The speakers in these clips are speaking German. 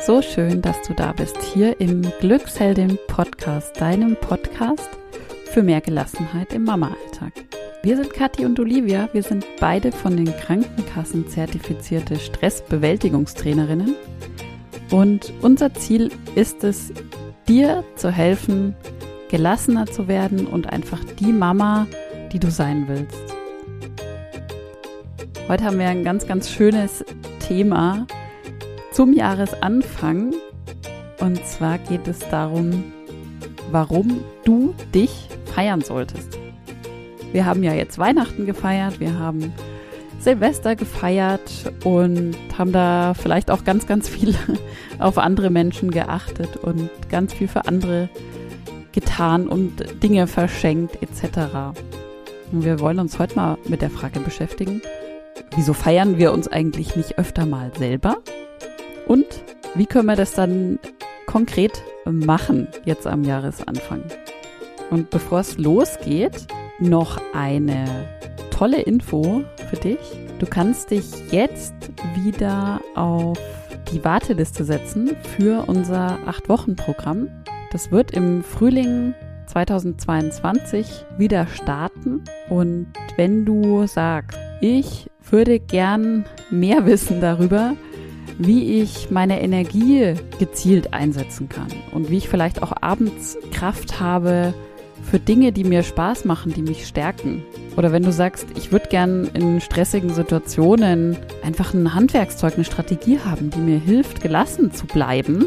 So schön, dass du da bist, hier im Glücksheldin Podcast, deinem Podcast für mehr Gelassenheit im Mama-Alltag. Wir sind Kathi und Olivia, wir sind beide von den Krankenkassen zertifizierte Stressbewältigungstrainerinnen und unser Ziel ist es, dir zu helfen, gelassener zu werden und einfach die Mama, die du sein willst. Heute haben wir ein ganz, ganz schönes Thema zum Jahresanfang. Und zwar geht es darum, warum du dich feiern solltest. Wir haben ja jetzt Weihnachten gefeiert, wir haben Silvester gefeiert und haben da vielleicht auch ganz, ganz viel auf andere Menschen geachtet und ganz viel für andere getan und Dinge verschenkt etc. Und wir wollen uns heute mal mit der Frage beschäftigen, wieso feiern wir uns eigentlich nicht öfter mal selber? Und wie können wir das dann konkret machen jetzt am Jahresanfang? Und bevor es losgeht, noch eine tolle Info für dich. Du kannst dich jetzt wieder auf die Warteliste setzen für unser 8-Wochen-Programm. Das wird im Frühling 2022 wieder starten. Und wenn du sagst, ich würde gern mehr wissen darüber, wie ich meine Energie gezielt einsetzen kann und wie ich vielleicht auch abends Kraft habe für Dinge, die mir Spaß machen, die mich stärken. Oder wenn du sagst, ich würde gern in stressigen Situationen einfach ein Handwerkszeug, eine Strategie haben, die mir hilft, gelassen zu bleiben.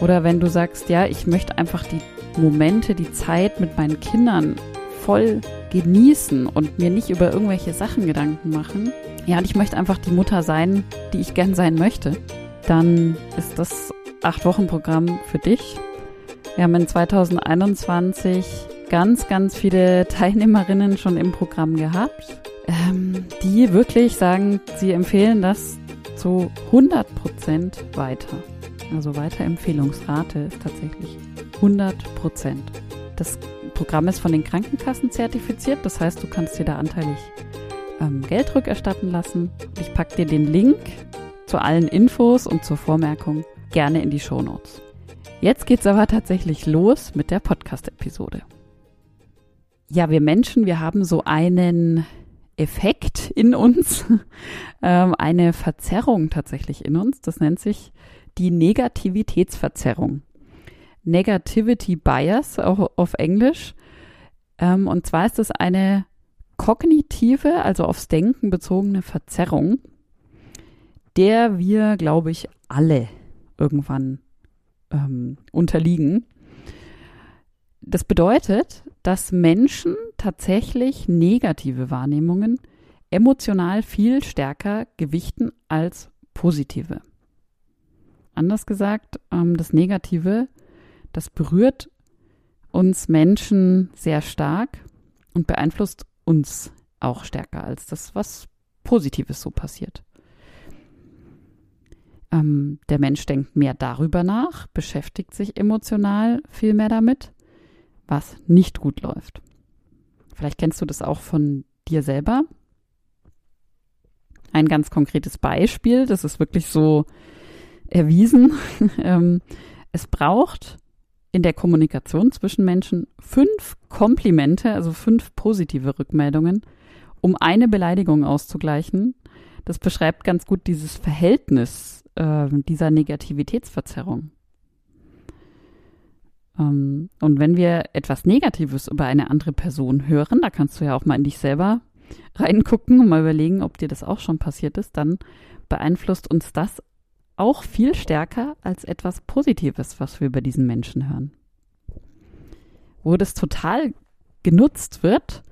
Oder wenn du sagst, ja, ich möchte einfach die Momente, die Zeit mit meinen Kindern voll genießen und mir nicht über irgendwelche Sachen Gedanken machen. Ja, und ich möchte einfach die Mutter sein, die ich gern sein möchte. Dann ist das Acht-Wochen-Programm für dich. Wir haben in 2021 ganz, ganz viele Teilnehmerinnen schon im Programm gehabt, ähm, die wirklich sagen, sie empfehlen das zu 100 Prozent weiter. Also Weiterempfehlungsrate ist tatsächlich 100 Prozent. Das Programm ist von den Krankenkassen zertifiziert, das heißt, du kannst dir da anteilig ähm, Geld rückerstatten lassen. Ich packe dir den Link zu allen Infos und zur Vormerkung gerne in die Show Notes. Jetzt geht's aber tatsächlich los mit der Podcast-Episode. Ja, wir Menschen, wir haben so einen Effekt in uns, ähm, eine Verzerrung tatsächlich in uns. Das nennt sich die Negativitätsverzerrung. Negativity Bias, auch auf Englisch. Ähm, und zwar ist es eine kognitive, also aufs Denken bezogene Verzerrung, der wir, glaube ich, alle irgendwann ähm, unterliegen. Das bedeutet, dass Menschen tatsächlich negative Wahrnehmungen emotional viel stärker gewichten als positive. Anders gesagt, ähm, das Negative, das berührt uns Menschen sehr stark und beeinflusst uns auch stärker als das, was Positives so passiert. Ähm, der Mensch denkt mehr darüber nach, beschäftigt sich emotional viel mehr damit, was nicht gut läuft. Vielleicht kennst du das auch von dir selber. Ein ganz konkretes Beispiel, das ist wirklich so erwiesen. Ähm, es braucht in der Kommunikation zwischen Menschen fünf Komplimente, also fünf positive Rückmeldungen, um eine Beleidigung auszugleichen. Das beschreibt ganz gut dieses Verhältnis äh, dieser Negativitätsverzerrung. Ähm, und wenn wir etwas Negatives über eine andere Person hören, da kannst du ja auch mal in dich selber reingucken und mal überlegen, ob dir das auch schon passiert ist, dann beeinflusst uns das auch viel stärker als etwas Positives, was wir über diesen Menschen hören. Wo das total genutzt wird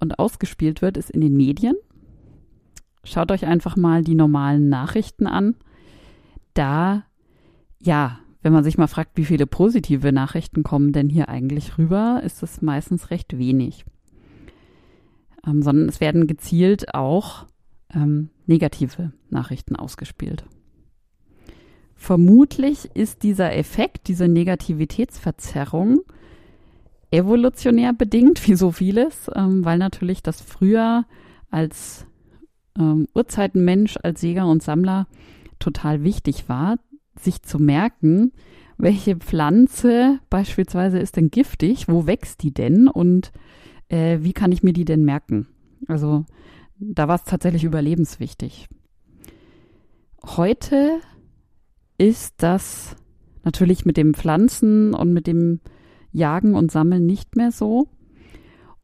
und ausgespielt wird, ist in den Medien. Schaut euch einfach mal die normalen Nachrichten an. Da, ja, wenn man sich mal fragt, wie viele positive Nachrichten kommen denn hier eigentlich rüber, ist es meistens recht wenig. Ähm, sondern es werden gezielt auch ähm, negative Nachrichten ausgespielt. Vermutlich ist dieser Effekt, diese Negativitätsverzerrung evolutionär bedingt, wie so vieles, ähm, weil natürlich das früher als ähm, Urzeitenmensch, als Jäger und Sammler total wichtig war, sich zu merken, welche Pflanze beispielsweise ist denn giftig, wo wächst die denn und äh, wie kann ich mir die denn merken? Also da war es tatsächlich überlebenswichtig. Heute ist das natürlich mit dem Pflanzen und mit dem Jagen und Sammeln nicht mehr so.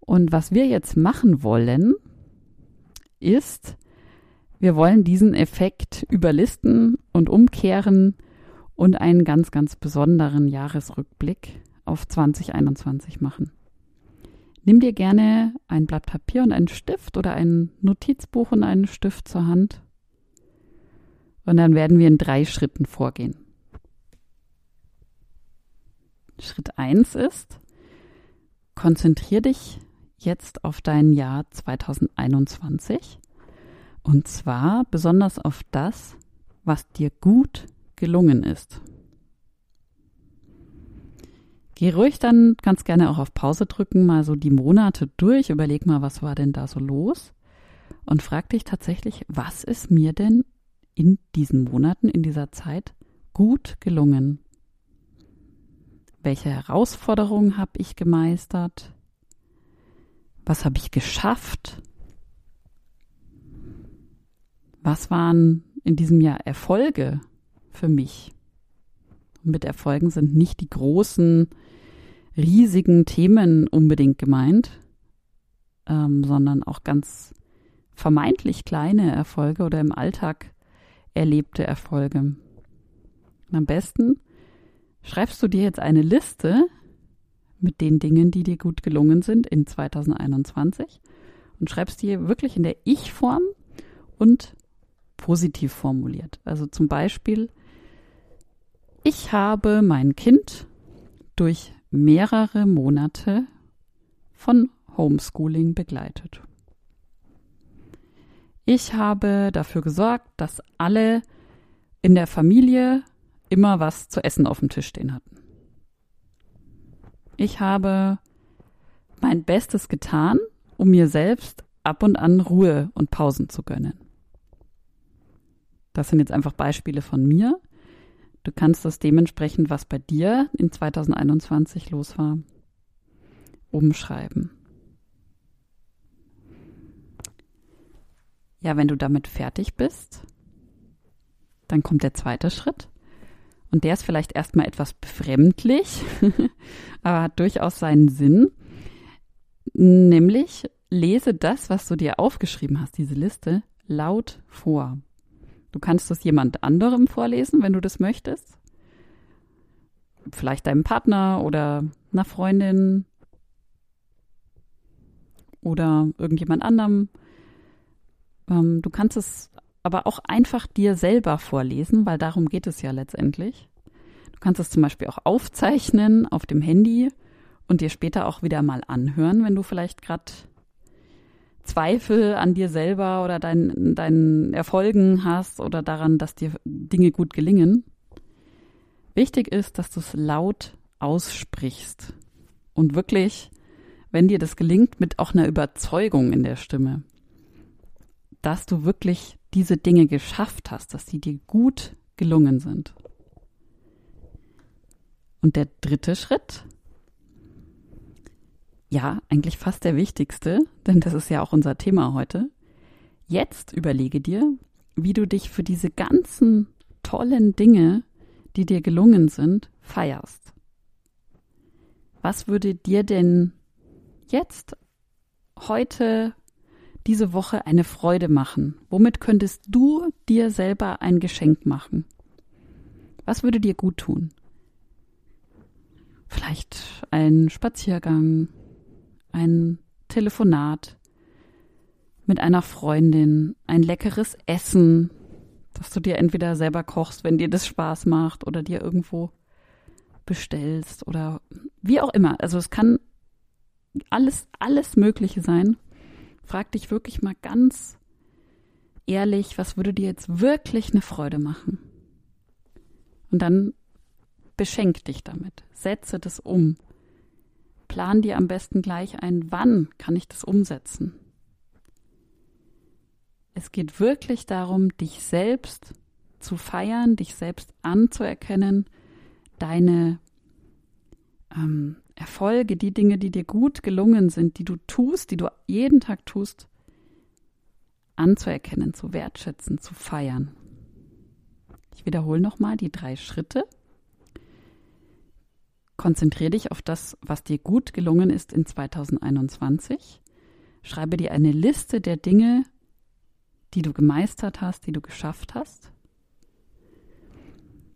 Und was wir jetzt machen wollen, ist, wir wollen diesen Effekt überlisten und umkehren und einen ganz, ganz besonderen Jahresrückblick auf 2021 machen. Nimm dir gerne ein Blatt Papier und einen Stift oder ein Notizbuch und einen Stift zur Hand. Und dann werden wir in drei Schritten vorgehen. Schritt eins ist, konzentrier dich jetzt auf dein Jahr 2021 und zwar besonders auf das, was dir gut gelungen ist. Geh ruhig dann ganz gerne auch auf Pause drücken, mal so die Monate durch, überleg mal, was war denn da so los und frag dich tatsächlich, was ist mir denn in diesen Monaten, in dieser Zeit gut gelungen? Welche Herausforderungen habe ich gemeistert? Was habe ich geschafft? Was waren in diesem Jahr Erfolge für mich? Und mit Erfolgen sind nicht die großen, riesigen Themen unbedingt gemeint, ähm, sondern auch ganz vermeintlich kleine Erfolge oder im Alltag erlebte Erfolge. Und am besten schreibst du dir jetzt eine Liste mit den Dingen, die dir gut gelungen sind in 2021 und schreibst die wirklich in der Ich-Form und positiv formuliert. Also zum Beispiel, ich habe mein Kind durch mehrere Monate von Homeschooling begleitet. Ich habe dafür gesorgt, dass alle in der Familie immer was zu essen auf dem Tisch stehen hatten. Ich habe mein Bestes getan, um mir selbst ab und an Ruhe und Pausen zu gönnen. Das sind jetzt einfach Beispiele von mir. Du kannst das dementsprechend, was bei dir in 2021 los war, umschreiben. Ja, wenn du damit fertig bist, dann kommt der zweite Schritt. Und der ist vielleicht erstmal etwas befremdlich, aber hat durchaus seinen Sinn. Nämlich lese das, was du dir aufgeschrieben hast, diese Liste, laut vor. Du kannst es jemand anderem vorlesen, wenn du das möchtest. Vielleicht deinem Partner oder einer Freundin oder irgendjemand anderem. Ähm, du kannst es aber auch einfach dir selber vorlesen, weil darum geht es ja letztendlich. Du kannst es zum Beispiel auch aufzeichnen auf dem Handy und dir später auch wieder mal anhören, wenn du vielleicht gerade Zweifel an dir selber oder dein, deinen Erfolgen hast oder daran, dass dir Dinge gut gelingen. Wichtig ist, dass du es laut aussprichst und wirklich, wenn dir das gelingt, mit auch einer Überzeugung in der Stimme, dass du wirklich diese Dinge geschafft hast, dass sie dir gut gelungen sind. Und der dritte Schritt ja, eigentlich fast der wichtigste, denn das ist ja auch unser Thema heute. Jetzt überlege dir, wie du dich für diese ganzen tollen Dinge, die dir gelungen sind, feierst. Was würde dir denn jetzt, heute, diese Woche eine Freude machen? Womit könntest du dir selber ein Geschenk machen? Was würde dir gut tun? Vielleicht ein Spaziergang, ein Telefonat mit einer Freundin, ein leckeres Essen, das du dir entweder selber kochst, wenn dir das Spaß macht, oder dir irgendwo bestellst oder wie auch immer. Also es kann alles, alles Mögliche sein. Frag dich wirklich mal ganz ehrlich, was würde dir jetzt wirklich eine Freude machen? Und dann beschenk dich damit. Setze das um plan dir am besten gleich ein, wann kann ich das umsetzen. Es geht wirklich darum, dich selbst zu feiern, dich selbst anzuerkennen, deine ähm, Erfolge, die Dinge, die dir gut gelungen sind, die du tust, die du jeden Tag tust, anzuerkennen, zu wertschätzen, zu feiern. Ich wiederhole nochmal die drei Schritte. Konzentriere dich auf das, was dir gut gelungen ist in 2021. Schreibe dir eine Liste der Dinge, die du gemeistert hast, die du geschafft hast.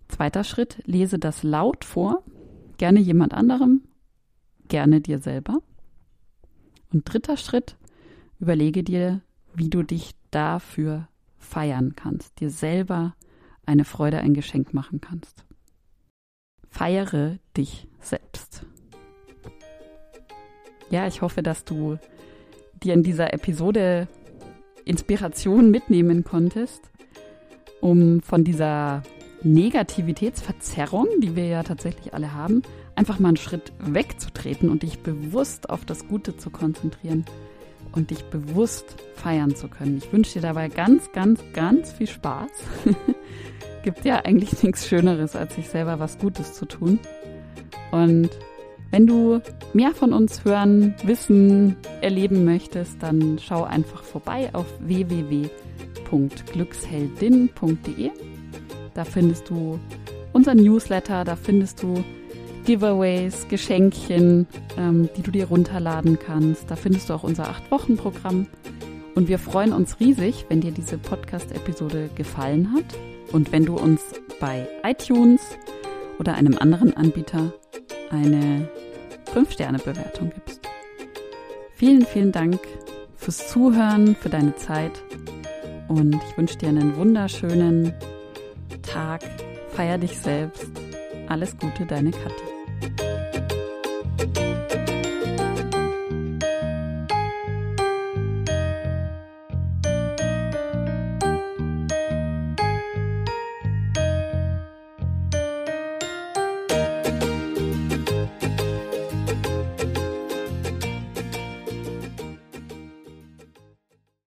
Zweiter Schritt, lese das laut vor, gerne jemand anderem, gerne dir selber. Und dritter Schritt, überlege dir, wie du dich dafür feiern kannst, dir selber eine Freude, ein Geschenk machen kannst. Feiere dich selbst. Ja, ich hoffe, dass du dir in dieser Episode Inspiration mitnehmen konntest, um von dieser Negativitätsverzerrung, die wir ja tatsächlich alle haben, einfach mal einen Schritt wegzutreten und dich bewusst auf das Gute zu konzentrieren und dich bewusst feiern zu können. Ich wünsche dir dabei ganz, ganz, ganz viel Spaß. Gibt ja eigentlich nichts Schöneres, als sich selber was Gutes zu tun. Und wenn du mehr von uns hören, wissen, erleben möchtest, dann schau einfach vorbei auf www.glücksheldin.de. Da findest du unser Newsletter, da findest du Giveaways, Geschenkchen, ähm, die du dir runterladen kannst. Da findest du auch unser 8-Wochen-Programm. Und wir freuen uns riesig, wenn dir diese Podcast-Episode gefallen hat und wenn du uns bei iTunes oder einem anderen Anbieter eine 5-Sterne-Bewertung gibst. Vielen, vielen Dank fürs Zuhören, für deine Zeit und ich wünsche dir einen wunderschönen Tag. Feier dich selbst. Alles Gute, deine Kathi.